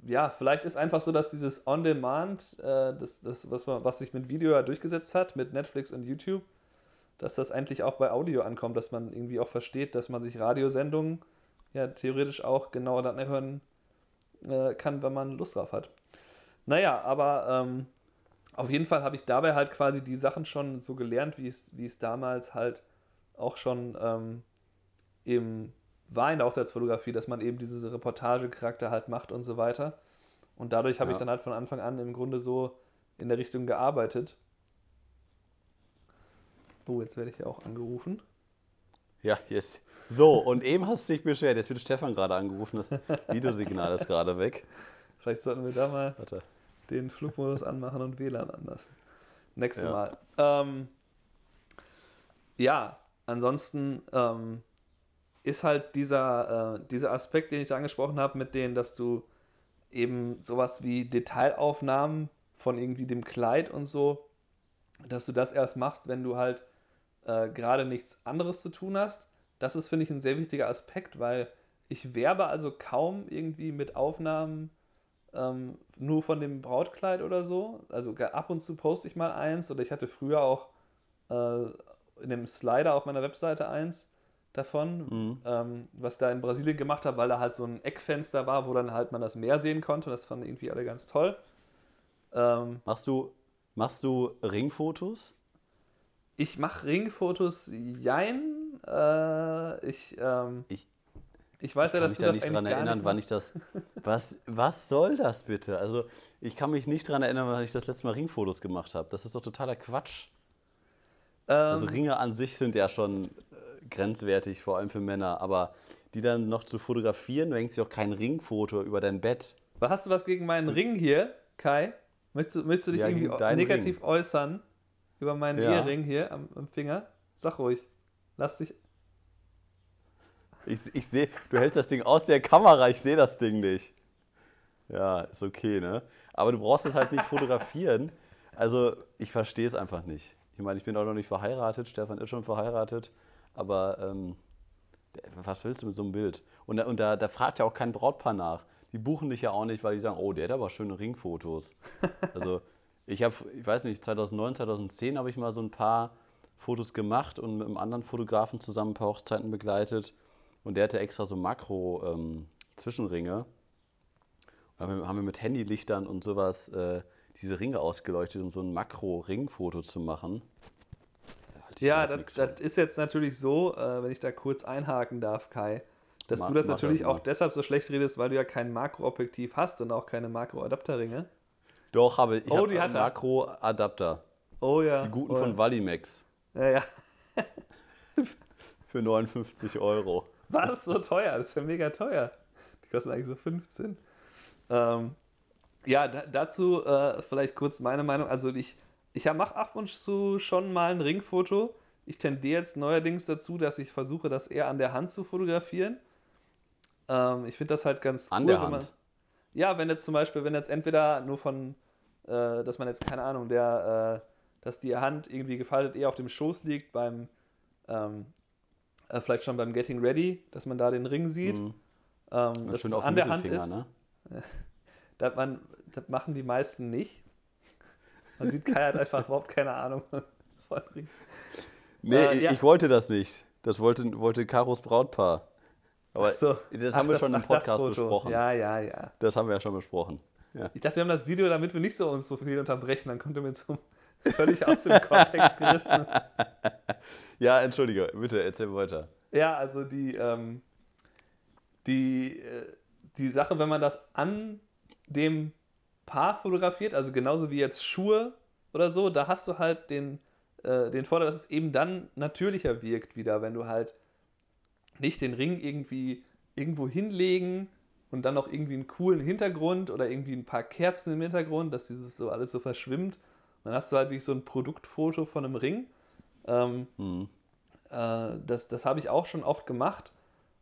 ja, vielleicht ist einfach so, dass dieses On-Demand, äh, das, das, was, was sich mit Video ja durchgesetzt hat, mit Netflix und YouTube, dass das endlich auch bei Audio ankommt, dass man irgendwie auch versteht, dass man sich Radiosendungen ja theoretisch auch genauer dann erhören äh, kann, wenn man Lust drauf hat. Naja, aber ähm, auf jeden Fall habe ich dabei halt quasi die Sachen schon so gelernt, wie es, wie es damals halt auch schon ähm, eben war in der Hochzeitsfotografie, dass man eben diese Reportagecharakter halt macht und so weiter. Und dadurch habe ja. ich dann halt von Anfang an im Grunde so in der Richtung gearbeitet. Oh, jetzt werde ich ja auch angerufen. Ja, yes. So, und eben hast du dich beschwert. Jetzt wird Stefan gerade angerufen. Das Videosignal ist gerade weg. Vielleicht sollten wir da mal Warte. den Flugmodus anmachen und WLAN anlassen. Nächstes Ja. Mal. Ähm, ja, ansonsten ähm, ist halt dieser, äh, dieser Aspekt, den ich angesprochen habe, mit denen, dass du eben sowas wie Detailaufnahmen von irgendwie dem Kleid und so, dass du das erst machst, wenn du halt äh, gerade nichts anderes zu tun hast. Das ist, finde ich, ein sehr wichtiger Aspekt, weil ich werbe also kaum irgendwie mit Aufnahmen ähm, nur von dem Brautkleid oder so. Also ab und zu poste ich mal eins oder ich hatte früher auch äh, in dem Slider auf meiner Webseite eins davon, ähm, was ich da in Brasilien gemacht habe, weil da halt so ein Eckfenster war, wo dann halt man das Meer sehen konnte. Das fanden irgendwie alle ganz toll. Ähm, Machst du, machst du Ringfotos? ich mache Ringfotos, jein. Äh, ich, ähm, Ich- ich weiß ich ja, kann dass mich du da das nicht dran erinnern, nicht wann ich das. Was, was soll das bitte? Also, ich kann mich nicht dran erinnern, wann ich das letzte Mal Ringfotos gemacht habe. Das ist doch totaler Quatsch. Also, Ähm, Ringe an sich sind ja schon grenzwertig, vor allem für Männer. Aber die dann noch zu fotografieren, du hängst ja auch kein Ringfoto über dein Bett. Hast du was gegen meinen Ring hier, Kai? Möchtest du, möchtest du dich Ja, irgendwie negativ äußern über meinen Ja. Ehering hier am, am Finger? Sag ruhig. Lass dich. Ich, ich sehe, du hältst das Ding aus der Kamera, ich sehe das Ding nicht. Ja, ist okay, ne? Aber du brauchst es halt nicht fotografieren. Also, ich verstehe es einfach nicht. Ich meine, ich bin auch noch nicht verheiratet, Stefan ist schon verheiratet, aber ähm, was willst du mit so einem Bild? Und, da, und da, da fragt ja auch kein Brautpaar nach. Die buchen dich ja auch nicht, weil die sagen, oh, der hat aber schöne Ringfotos. Also, ich habe, ich weiß nicht, 2009, 2010 habe ich mal so ein paar Fotos gemacht und mit einem anderen Fotografen zusammen ein paar Hochzeiten begleitet. Und der hatte extra so Makro-Zwischenringe. und haben wir- haben wir mit Handylichtern und sowas äh, diese Ringe ausgeleuchtet, um so ein Makro-Ringfoto zu machen. Ja, das, das ist jetzt natürlich so, äh, wenn ich da kurz einhaken darf, Kai, dass Ma- du das natürlich auch deshalb so schlecht redest, weil du ja kein Makroobjektiv hast und auch keine Makroadapterringe. Doch, habe ich Oh, hab er. Makro-Adapter. Oh ja. Die guten oh, von Valimax. Ja, ja. Für 59 Euro. Was? So teuer? Das ist ja mega teuer. Die kosten eigentlich so 15. Ähm, ja, da, dazu äh, vielleicht kurz meine Meinung. Also ich, ich mache ab und zu schon mal ein Ringfoto. Ich tendiere jetzt neuerdings dazu, dass ich versuche, das eher an der Hand zu fotografieren. Ähm, ich finde das halt ganz An cool, der wenn man, Hand. ja, wenn jetzt zum Beispiel, wenn jetzt entweder nur von, äh, dass man jetzt, keine Ahnung, der, äh, dass die Hand irgendwie gefaltet eher auf dem Schoß liegt beim, ähm, äh, vielleicht schon beim Getting Ready, dass man da den Ring sieht. Mhm. Ähm, dass Schön es auf an der Hand ist. ne? Das, man, das machen die meisten nicht. Man sieht, Kai hat einfach überhaupt keine Ahnung von Ring. Nee, Äh, ich, ja. ich wollte das nicht. Das wollte, wollte Karos Brautpaar. Aber so. das Ach, haben wir schon im das Podcast besprochen. Ja, ja, ja. Das haben wir ja schon besprochen. Ja. Ich dachte, wir haben das Video, damit wir nicht so uns so viel unterbrechen. Dann kommt er mir zum völlig aus dem Kontext gerissen. ja, entschuldige, bitte, erzähl weiter. Ja, also die, ähm, die, äh, die Sache, wenn man das an dem Paar fotografiert, also genauso wie jetzt Schuhe oder so, da hast du halt den, äh, den Vorteil, dass es eben dann natürlicher wirkt wieder, wenn du halt nicht den Ring irgendwie irgendwo hinlegen und dann noch irgendwie einen coolen Hintergrund oder irgendwie ein paar Kerzen im Hintergrund, dass dieses so alles so verschwimmt. Dann hast du halt wirklich so ein Produktfoto von einem Ring. Ähm, Mhm. äh, das das habe ich auch schon oft gemacht,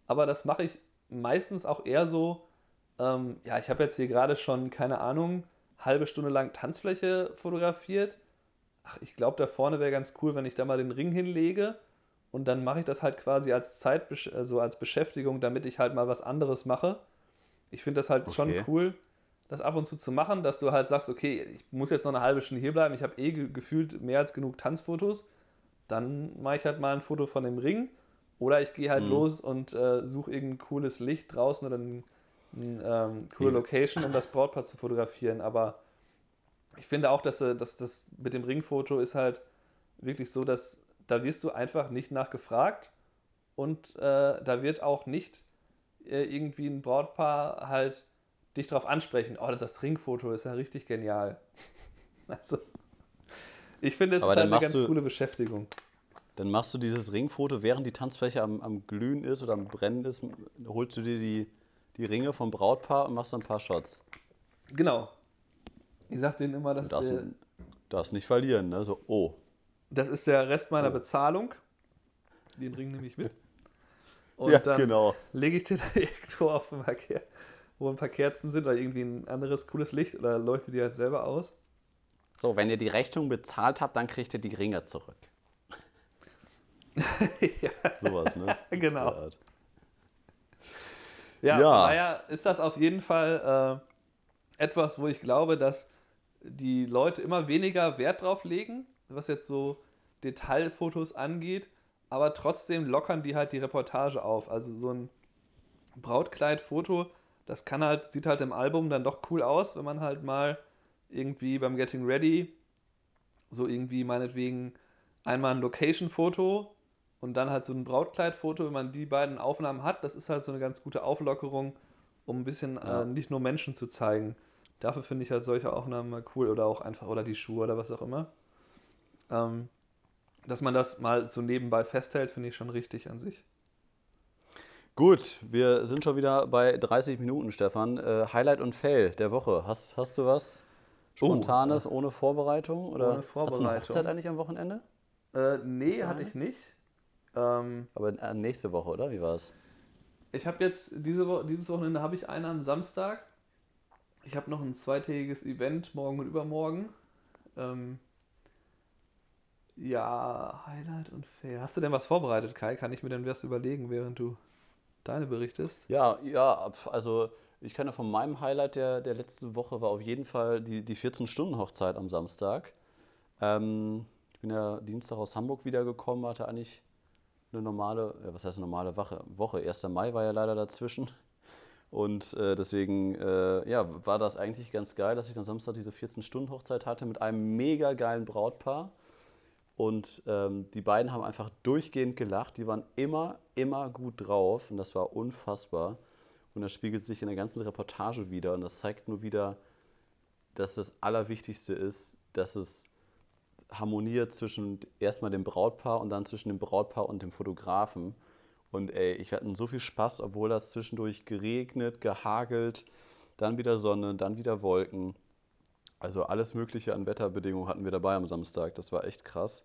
aber das mache ich meistens auch eher so, ähm, ja, ich habe jetzt hier gerade schon, keine Ahnung, halbe Stunde lang Tanzfläche fotografiert. Ach, ich glaube, da vorne wäre ganz cool, wenn ich da mal den Ring hinlege und dann mache ich das halt quasi als Zeit, also als Beschäftigung, damit ich halt mal was anderes mache. Ich finde das halt schon Okay. cool, das ab und zu zu machen, dass du halt sagst, okay, ich muss jetzt noch eine halbe Stunde hier bleiben, ich habe eh ge gefühlt mehr als genug Tanzfotos dann mache ich halt mal ein Foto von dem Ring oder ich gehe halt Mhm. los und äh, suche irgendein cooles Licht draußen oder eine ein, ähm, coole Location, um das Brautpaar zu fotografieren. Aber ich finde auch, dass, äh, dass das mit dem Ringfoto ist halt wirklich so, dass da wirst du einfach nicht nachgefragt und äh, da wird auch nicht äh, irgendwie ein Brautpaar halt dich darauf ansprechen, oh, das Ringfoto ist ja richtig genial. Also, ich finde, es ist halt eine ganz coole Beschäftigung. Dann machst du dieses Ringfoto, während die Tanzfläche am, am Glühen ist oder am Brennen ist, holst du dir die, die Ringe vom Brautpaar und machst dann ein paar Shots. Genau. Ich sag denen immer, dass Du darfst, der, darfst nicht verlieren, ne? So, oh. das ist der Rest meiner Oh. Bezahlung. Den Ring nehme ich mit. Und ja, dann genau. lege ich den irgendwo auf den Verkehr, wo ein paar Kerzen sind oder irgendwie ein anderes cooles Licht oder leuchte die halt selber aus. So, wenn ihr die Rechnung bezahlt habt, dann kriegt ihr die Ringe zurück. ja, Sowas, ne? genau. Ja, Ja. daher ist das auf jeden Fall äh, etwas, wo ich glaube, dass die Leute immer weniger Wert drauf legen, was jetzt so Detailfotos angeht, aber trotzdem lockern die halt die Reportage auf. Also so ein Brautkleidfoto, das kann halt, sieht halt im Album dann doch cool aus, wenn man halt mal irgendwie beim Getting Ready so irgendwie meinetwegen einmal ein Location-Foto und dann halt so ein Brautkleidfoto, wenn man die beiden Aufnahmen hat, das ist halt so eine ganz gute Auflockerung, um ein bisschen Ja. äh, nicht nur Menschen zu zeigen. Dafür finde ich halt solche Aufnahmen mal cool oder auch einfach, oder die Schuhe oder was auch immer. Ähm, dass man das mal so nebenbei festhält, finde ich schon richtig an sich. Gut, wir sind schon wieder bei 30 Minuten, Stefan. Äh, Highlight und Fail der Woche. Hast, hast du was Spontanes, ohne Vorbereitung? Oder Ohne Hast du eine Vorbereitung. Hochzeit eigentlich am Wochenende? Äh, nee, hatte ich nicht. Ähm, Aber äh, nächste Woche, oder? Wie war es? Ich habe jetzt diese Wo dieses Wochenende habe ich einen am Samstag. Ich habe noch ein zweitägiges Event morgen und übermorgen. Ähm, ja, Highlight und Fair. Hast du denn was vorbereitet, Kai? Kann ich mir denn was überlegen, während du deine berichtest? Ja, ja, also ich kann ja von meinem Highlight der, der letzten Woche war auf jeden Fall die, die 14-Stunden-Hochzeit am Samstag. Ähm, ich bin ja Dienstag aus Hamburg wiedergekommen, hatte eigentlich eine normale, was heißt normale Woche? Woche. 1. Mai war ja leider dazwischen. Und äh, deswegen äh, ja, war das eigentlich ganz geil, dass ich am Samstag diese 14-Stunden-Hochzeit hatte mit einem mega geilen Brautpaar. Und ähm, die beiden haben einfach durchgehend gelacht. Die waren immer, immer gut drauf. Und das war unfassbar. Und das spiegelt sich in der ganzen Reportage wieder. Und das zeigt nur wieder, dass das Allerwichtigste ist, dass es harmoniert zwischen erstmal dem Brautpaar und dann zwischen dem Brautpaar und dem Fotografen. Und ey, ich hatte so viel Spaß, obwohl das zwischendurch geregnet, gehagelt, dann wieder Sonne, dann wieder Wolken. Also alles Mögliche an Wetterbedingungen hatten wir dabei am Samstag. Das war echt krass.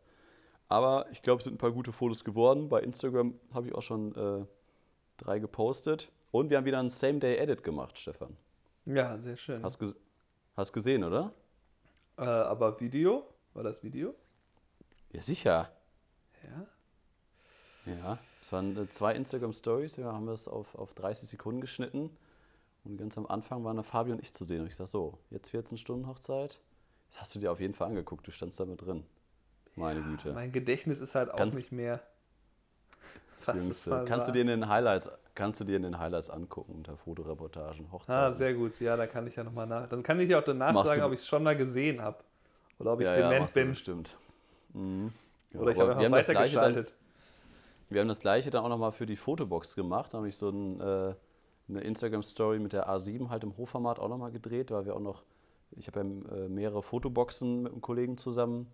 Aber ich glaube, es sind ein paar gute Fotos geworden. Bei Instagram habe ich auch schon äh, drei gepostet. Und wir haben wieder einen Same-Day-Edit gemacht, Stefan. Ja, sehr schön. Hast, ges hast gesehen, oder? Äh, aber Video? War das Video? Ja, sicher. Ja. Ja, es waren äh, zwei Instagram-Stories. Wir haben das auf, auf 30 Sekunden geschnitten. Und ganz am Anfang waren da Fabi und ich zu sehen. Und ich sag so, jetzt 14 Stunden Hochzeit. Das hast du dir auf jeden Fall angeguckt. Du standst da mit drin. Meine Güte. Mein Gedächtnis ist halt auch Ganz- nicht mehr. Kannst du dir in den Highlights, kannst du dir in den Highlights angucken unter Fotoreportagen, Hochzeiten. Ah, sehr gut. Ja, da kann ich ja nochmal nach. Dann kann ich ja auch danach Machst sagen, ob ich es schon mal gesehen habe. Oder ob ich ja, ja, dement machst du bin. bestimmt. Mhm. Ja, Oder ich habe einfach weitergestaltet. Wir haben das gleiche dann auch nochmal für die Fotobox gemacht. Da habe ich so ein, äh, eine Instagram-Story mit der A7 halt im Hochformat auch nochmal gedreht, weil wir auch noch, ich habe ja äh, mehrere Fotoboxen mit einem Kollegen zusammen.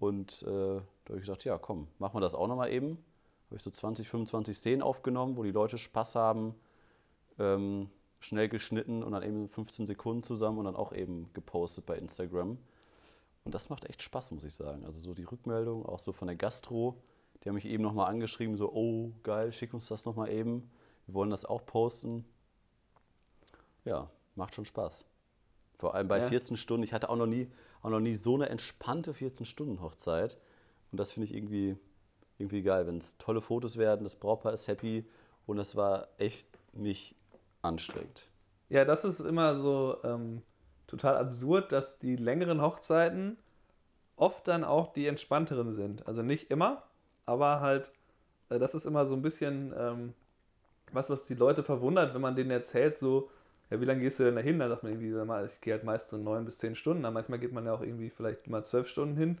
Und äh, da habe ich gesagt, ja komm, machen wir das auch nochmal eben. Habe ich so 20, 25 Szenen aufgenommen, wo die Leute Spaß haben, ähm, schnell geschnitten und dann eben 15 Sekunden zusammen und dann auch eben gepostet bei Instagram. Und das macht echt Spaß, muss ich sagen. Also so die Rückmeldung, auch so von der Gastro, die haben mich eben nochmal angeschrieben, so, oh, geil, schick uns das nochmal eben. Wir wollen das auch posten. Ja, macht schon Spaß. Vor allem bei Ja. 14 Stunden. Ich hatte auch noch nie, auch noch nie so eine entspannte 14-Stunden-Hochzeit. Und das finde ich irgendwie, irgendwie geil, wenn es tolle Fotos werden, das Brautpaar ist happy und es war echt nicht anstrengend. Ja, das ist immer so ähm, total absurd, dass die längeren Hochzeiten oft dann auch die entspannteren sind. Also nicht immer, aber halt, äh, das ist immer so ein bisschen ähm, was, was die Leute verwundert, wenn man denen erzählt, so, ja, wie lange gehst du denn da hin? Dann sagt man irgendwie, ich gehe halt meist so neun bis zehn Stunden, aber manchmal geht man ja auch irgendwie vielleicht mal zwölf Stunden hin.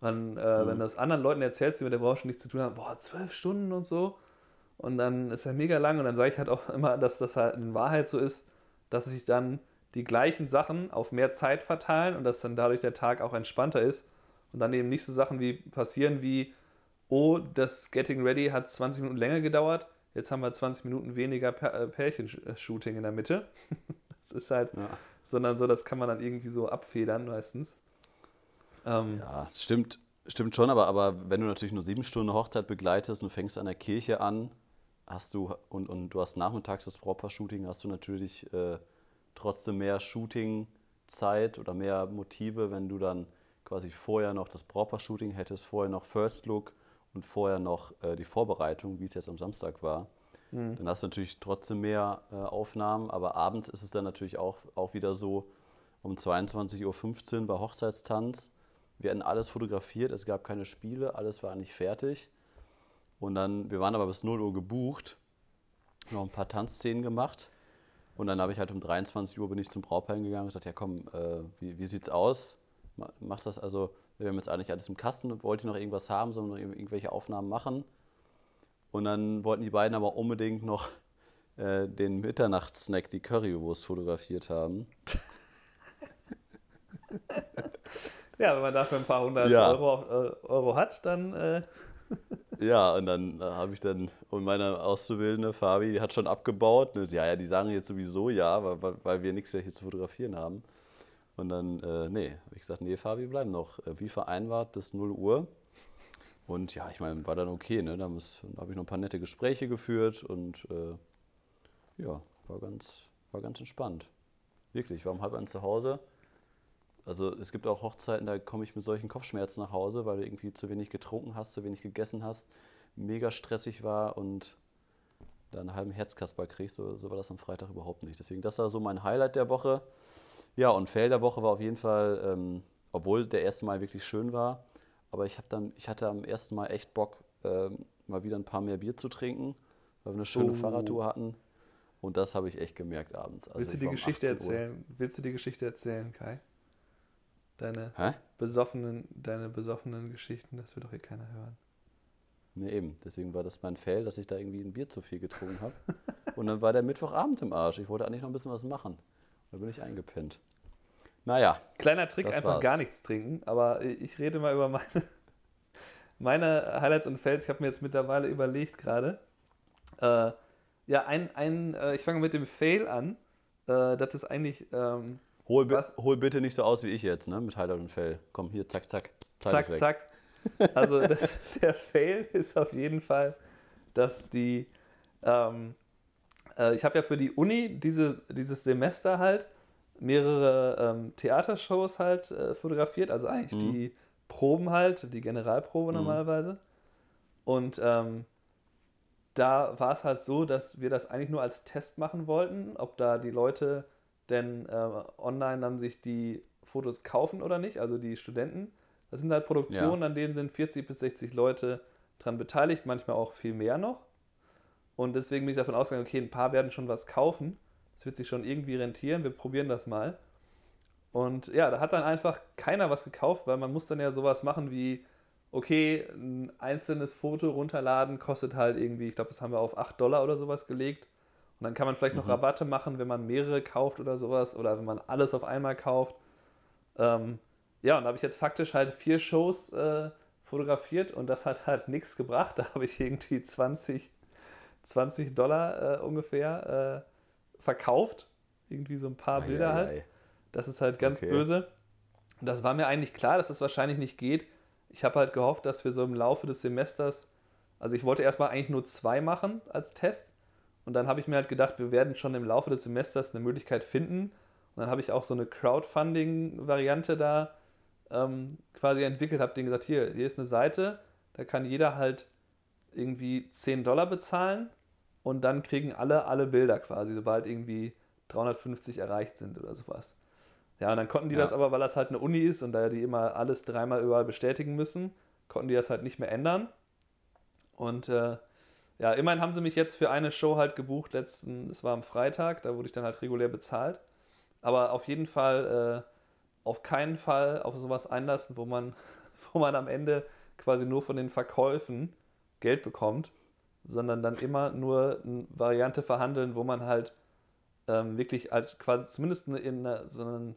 Und dann, äh, wenn das anderen Leuten erzählst, die mit der Branche nichts zu tun haben, boah, zwölf Stunden und so. Und dann ist er mega lang und dann sage ich halt auch immer, dass das halt in Wahrheit so ist, dass sich dann die gleichen Sachen auf mehr Zeit verteilen und dass dann dadurch der Tag auch entspannter ist und dann eben nicht so Sachen wie passieren wie, oh, das Getting Ready hat 20 Minuten länger gedauert, jetzt haben wir 20 Minuten weniger äh, Pärchenshooting in der Mitte. Das ist halt Ja. sondern so, das kann man dann irgendwie so abfedern meistens. Ähm, ja, stimmt, stimmt schon, aber, aber wenn du natürlich nur sieben Stunden Hochzeit begleitest und fängst an der Kirche an, hast du und, und du hast nachmittags das Brautpaar-Shooting, hast du natürlich äh, trotzdem mehr Shooting-Zeit oder mehr Motive, wenn du dann quasi vorher noch das Brautpaar-Shooting hättest, vorher noch First Look und vorher noch äh, die Vorbereitung, wie es jetzt am Samstag war. Mhm. Dann hast du natürlich trotzdem mehr äh, Aufnahmen, aber abends ist es dann natürlich auch, auch wieder so, um 22.15 Uhr war Hochzeitstanz. Wir hatten alles fotografiert, es gab keine Spiele, alles war eigentlich fertig. Und dann, wir waren aber bis 0 Uhr gebucht, noch ein paar Tanzszenen gemacht. Und dann habe ich halt um 23 Uhr bin ich zum Brautpaar gegangen und gesagt, ja komm, äh, wie, wie sieht's aus? Mach das also, wir haben jetzt eigentlich alles im Kasten, und wollte noch irgendwas haben, sondern irgendwelche Aufnahmen machen. Und dann wollten die beiden aber unbedingt noch äh, den Mitternachtssnack, die Currywurst, fotografiert haben. ja, wenn man dafür ein paar hundert ja. Euro, äh, Euro, hat, dann. Äh ja, und dann habe ich dann, und meine Auszubildende, Fabi, die hat schon abgebaut. Ne? Ja, ja, die sagen jetzt sowieso ja, weil, weil wir nichts hier zu fotografieren haben. Und dann, äh, nee, habe ich gesagt, nee, Fabi, bleiben noch äh, wie vereinbart bis 0 Uhr. Und ja, ich meine, war dann okay, ne? Da habe ich noch ein paar nette Gespräche geführt und äh, ja, war ganz, war ganz entspannt. Wirklich, ich war um halb eins zu Hause. Also es gibt auch Hochzeiten, da komme ich mit solchen Kopfschmerzen nach Hause, weil du irgendwie zu wenig getrunken hast, zu wenig gegessen hast, mega stressig war und dann einen halben Herzkasper kriegst. So, so war das am Freitag überhaupt nicht. Deswegen, das war so mein Highlight der Woche. Ja, und Fail der Woche war auf jeden Fall, ähm, obwohl der erste Mal wirklich schön war, aber ich, dann, ich hatte am ersten Mal echt Bock, ähm, mal wieder ein paar mehr Bier zu trinken, weil wir eine schöne oh. Fahrradtour hatten. Und das habe ich echt gemerkt abends. Also Willst du die Geschichte erzählen? Willst du die Geschichte erzählen, Kai? Deine Hä? besoffenen, deine besoffenen Geschichten, das will doch hier keiner hören. Nee, eben. Deswegen war das mein Fail, dass ich da irgendwie ein Bier zu viel getrunken habe. und dann war der Mittwochabend im Arsch. Ich wollte eigentlich noch ein bisschen was machen. Da bin ich eingepennt. Naja. Kleiner Trick, einfach war's. gar nichts trinken. Aber ich rede mal über meine, meine Highlights und Fails. Ich habe mir jetzt mittlerweile überlegt gerade. Äh, ja, ein, ein äh, ich fange mit dem Fail an. Äh, das ist eigentlich. Ähm, hol, hol, bitte nicht so aus wie ich jetzt, ne? Mit Highlight und Fail. Komm, hier, zack, zack. Zeit zack, zack. Also das, der Fail ist auf jeden Fall, dass die. Ähm, äh, ich habe ja für die Uni diese, dieses Semester halt mehrere ähm, Theatershows halt äh, fotografiert, also eigentlich mhm. die Proben halt, die Generalprobe mhm. normalerweise. Und ähm, da war es halt so, dass wir das eigentlich nur als Test machen wollten, ob da die Leute denn äh, online dann sich die Fotos kaufen oder nicht, also die Studenten. Das sind halt Produktionen, ja. an denen sind 40 bis 60 Leute dran beteiligt, manchmal auch viel mehr noch. Und deswegen bin ich davon ausgegangen, okay, ein paar werden schon was kaufen. Es wird sich schon irgendwie rentieren, wir probieren das mal. Und ja, da hat dann einfach keiner was gekauft, weil man muss dann ja sowas machen wie, okay, ein einzelnes Foto runterladen kostet halt irgendwie, ich glaube, das haben wir auf 8 Dollar oder sowas gelegt. Und dann kann man vielleicht mhm. noch Rabatte machen, wenn man mehrere kauft oder sowas oder wenn man alles auf einmal kauft. Ähm, ja, und da habe ich jetzt faktisch halt vier Shows äh, fotografiert und das hat halt nichts gebracht. Da habe ich irgendwie 20, 20 Dollar äh, ungefähr äh, verkauft. Irgendwie so ein paar ei, Bilder ei, halt. Ei. Das ist halt ganz okay. böse. Und das war mir eigentlich klar, dass das wahrscheinlich nicht geht. Ich habe halt gehofft, dass wir so im Laufe des Semesters, also ich wollte erstmal eigentlich nur zwei machen als Test. Und dann habe ich mir halt gedacht, wir werden schon im Laufe des Semesters eine Möglichkeit finden. Und dann habe ich auch so eine Crowdfunding-Variante da ähm, quasi entwickelt, habe denen gesagt, hier, hier ist eine Seite, da kann jeder halt irgendwie 10 Dollar bezahlen und dann kriegen alle alle Bilder quasi, sobald irgendwie 350 erreicht sind oder sowas. Ja, und dann konnten die ja. das aber, weil das halt eine Uni ist und da die immer alles dreimal überall bestätigen müssen, konnten die das halt nicht mehr ändern. Und äh, ja, immerhin haben sie mich jetzt für eine Show halt gebucht, letzten, das war am Freitag, da wurde ich dann halt regulär bezahlt. Aber auf jeden Fall, äh, auf keinen Fall auf sowas einlassen, wo man, wo man am Ende quasi nur von den Verkäufen Geld bekommt sondern dann immer nur eine Variante verhandeln, wo man halt ähm, wirklich halt quasi zumindest in einer, so einen,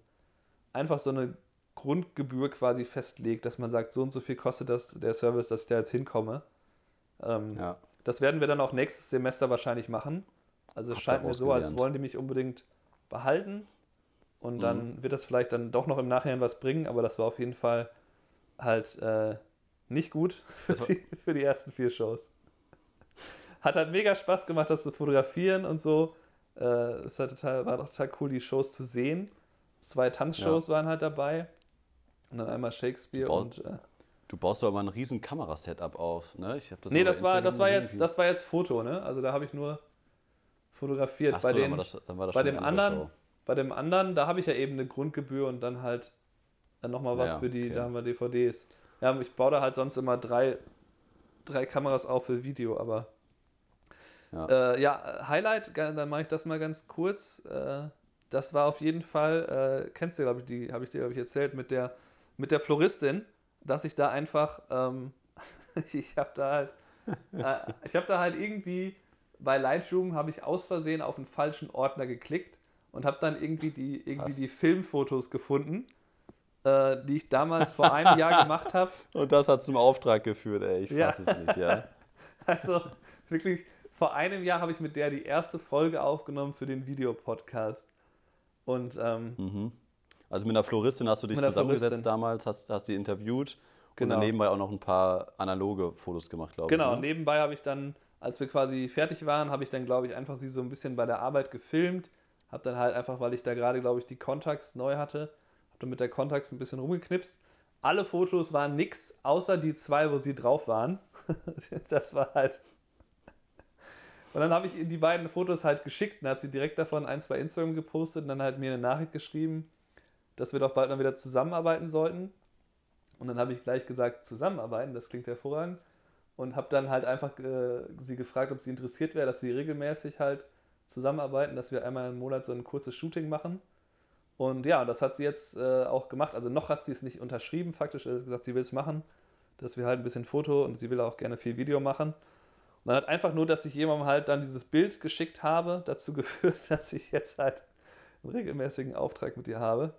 einfach so eine Grundgebühr quasi festlegt, dass man sagt, so und so viel kostet das der Service, dass ich da jetzt hinkomme. Ähm, ja. Das werden wir dann auch nächstes Semester wahrscheinlich machen. Also es scheint mir so, als wollen die mich unbedingt behalten. Und Mhm. dann wird das vielleicht dann doch noch im Nachhinein was bringen, aber das war auf jeden Fall halt äh, nicht gut für war- die, für die ersten vier Shows. Hat halt mega Spaß gemacht, das zu fotografieren und so. Äh, es hat total, war total cool, die Shows zu sehen. Zwei Tanzshows waren halt dabei. Und dann einmal Shakespeare Bau- und. Äh, Du baust doch mal ein riesen Kamerasetup auf, ne? Ich hab das nee, das war, das war jetzt, das war jetzt Foto, ne? Also da habe ich nur fotografiert. Ach bei so, dann den, war das, dann war das bei dem anderen, Show. bei dem anderen, da habe ich ja eben eine Grundgebühr und dann halt dann nochmal was Ja, für die, okay. da haben wir DVDs. Ja, ich baue da halt sonst immer drei, drei Kameras auf für Video, aber Ja. äh, ja, Highlight, dann mache ich das mal ganz kurz. Äh, das war auf jeden Fall, äh, kennst du, glaube ich, die habe ich dir, glaube ich, erzählt, mit der, mit der Floristin, dass ich da einfach, ähm, ich habe da halt, äh, ich habe da halt irgendwie bei Lightroom habe ich aus Versehen auf einen falschen Ordner geklickt und habe dann irgendwie die, irgendwie Krass. die Filmfotos gefunden, äh, die ich damals vor einem Jahr gemacht habe. Und das hat zum Auftrag geführt, ey. Ich Ja. fass es nicht, ja. Also wirklich, vor einem Jahr habe ich mit der die erste Folge aufgenommen für den Videopodcast. Und ähm, Mhm. Also mit einer Floristin hast du dich zusammengesetzt damals, hast, hast die interviewt und Genau. dann nebenbei auch noch ein paar analoge Fotos gemacht, glaube genau, ich. ne? nebenbei habe ich dann, als wir quasi fertig waren, habe ich dann, glaube ich, einfach sie so ein bisschen bei der Arbeit gefilmt. Habe dann halt einfach, weil ich da gerade, glaube ich, die Contacts neu hatte, habe dann mit der Contacts ein bisschen rumgeknipst. Alle Fotos waren nix, außer die zwei, wo sie drauf waren. das war halt. Und dann habe ich ihr die beiden Fotos halt geschickt und hat sie direkt davon eins bei Instagram gepostet und dann halt mir eine Nachricht geschrieben, dass wir doch bald mal wieder zusammenarbeiten sollten. Und dann habe ich gleich gesagt, zusammenarbeiten, das klingt hervorragend. Und habe dann halt einfach äh, sie gefragt, ob sie interessiert wäre, dass wir regelmäßig halt zusammenarbeiten, dass wir einmal im Monat so ein kurzes Shooting machen. Und ja, das hat sie jetzt äh, auch gemacht. Also noch hat sie es nicht unterschrieben, faktisch. Sie hat gesagt, sie will es machen, dass wir halt ein bisschen Foto und sie will auch gerne viel Video machen. Und dann hat einfach nur, dass ich jemandem halt dann dieses Bild geschickt habe, dazu geführt, dass ich jetzt halt einen regelmäßigen Auftrag mit ihr habe.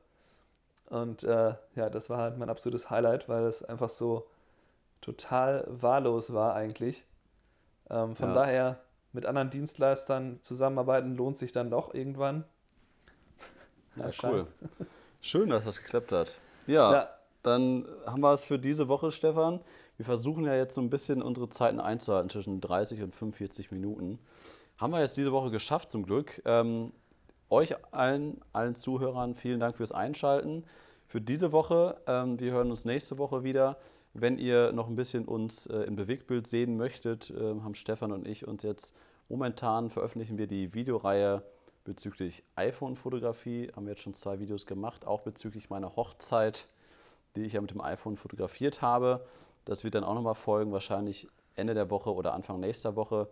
Und äh, ja, das war halt mein absolutes Highlight, weil es einfach so total wahllos war eigentlich. Ähm, von Ja. daher mit anderen Dienstleistern zusammenarbeiten lohnt sich dann doch irgendwann. Ja, cool. Schön, dass das geklappt hat. Ja, Ja, dann haben wir es für diese Woche, Stefan. Wir versuchen ja jetzt so ein bisschen unsere Zeiten einzuhalten, zwischen 30 und 45 Minuten. Haben wir jetzt diese Woche geschafft, zum Glück. Ähm, euch allen, allen Zuhörern vielen Dank fürs Einschalten. Für diese Woche, ähm, wir hören uns nächste Woche wieder. Wenn ihr noch ein bisschen uns äh, im Bewegtbild sehen möchtet, äh, haben Stefan und ich uns jetzt momentan veröffentlichen wir die Videoreihe bezüglich iPhone-Fotografie. Haben wir jetzt schon zwei Videos gemacht, auch bezüglich meiner Hochzeit, die ich ja mit dem iPhone fotografiert habe. Das wird dann auch nochmal folgen, wahrscheinlich Ende der Woche oder Anfang nächster Woche.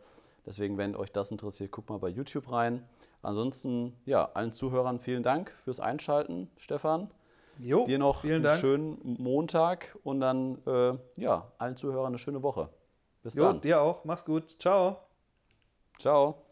Deswegen, wenn euch das interessiert, guckt mal bei YouTube rein. Ansonsten, ja, allen Zuhörern vielen Dank fürs Einschalten, Stefan. jo, Dir noch einen Dank. schönen Montag und dann, äh, ja, allen Zuhörern eine schöne Woche. Bis Jo, dann. dir auch. Mach's gut. Ciao. Ciao.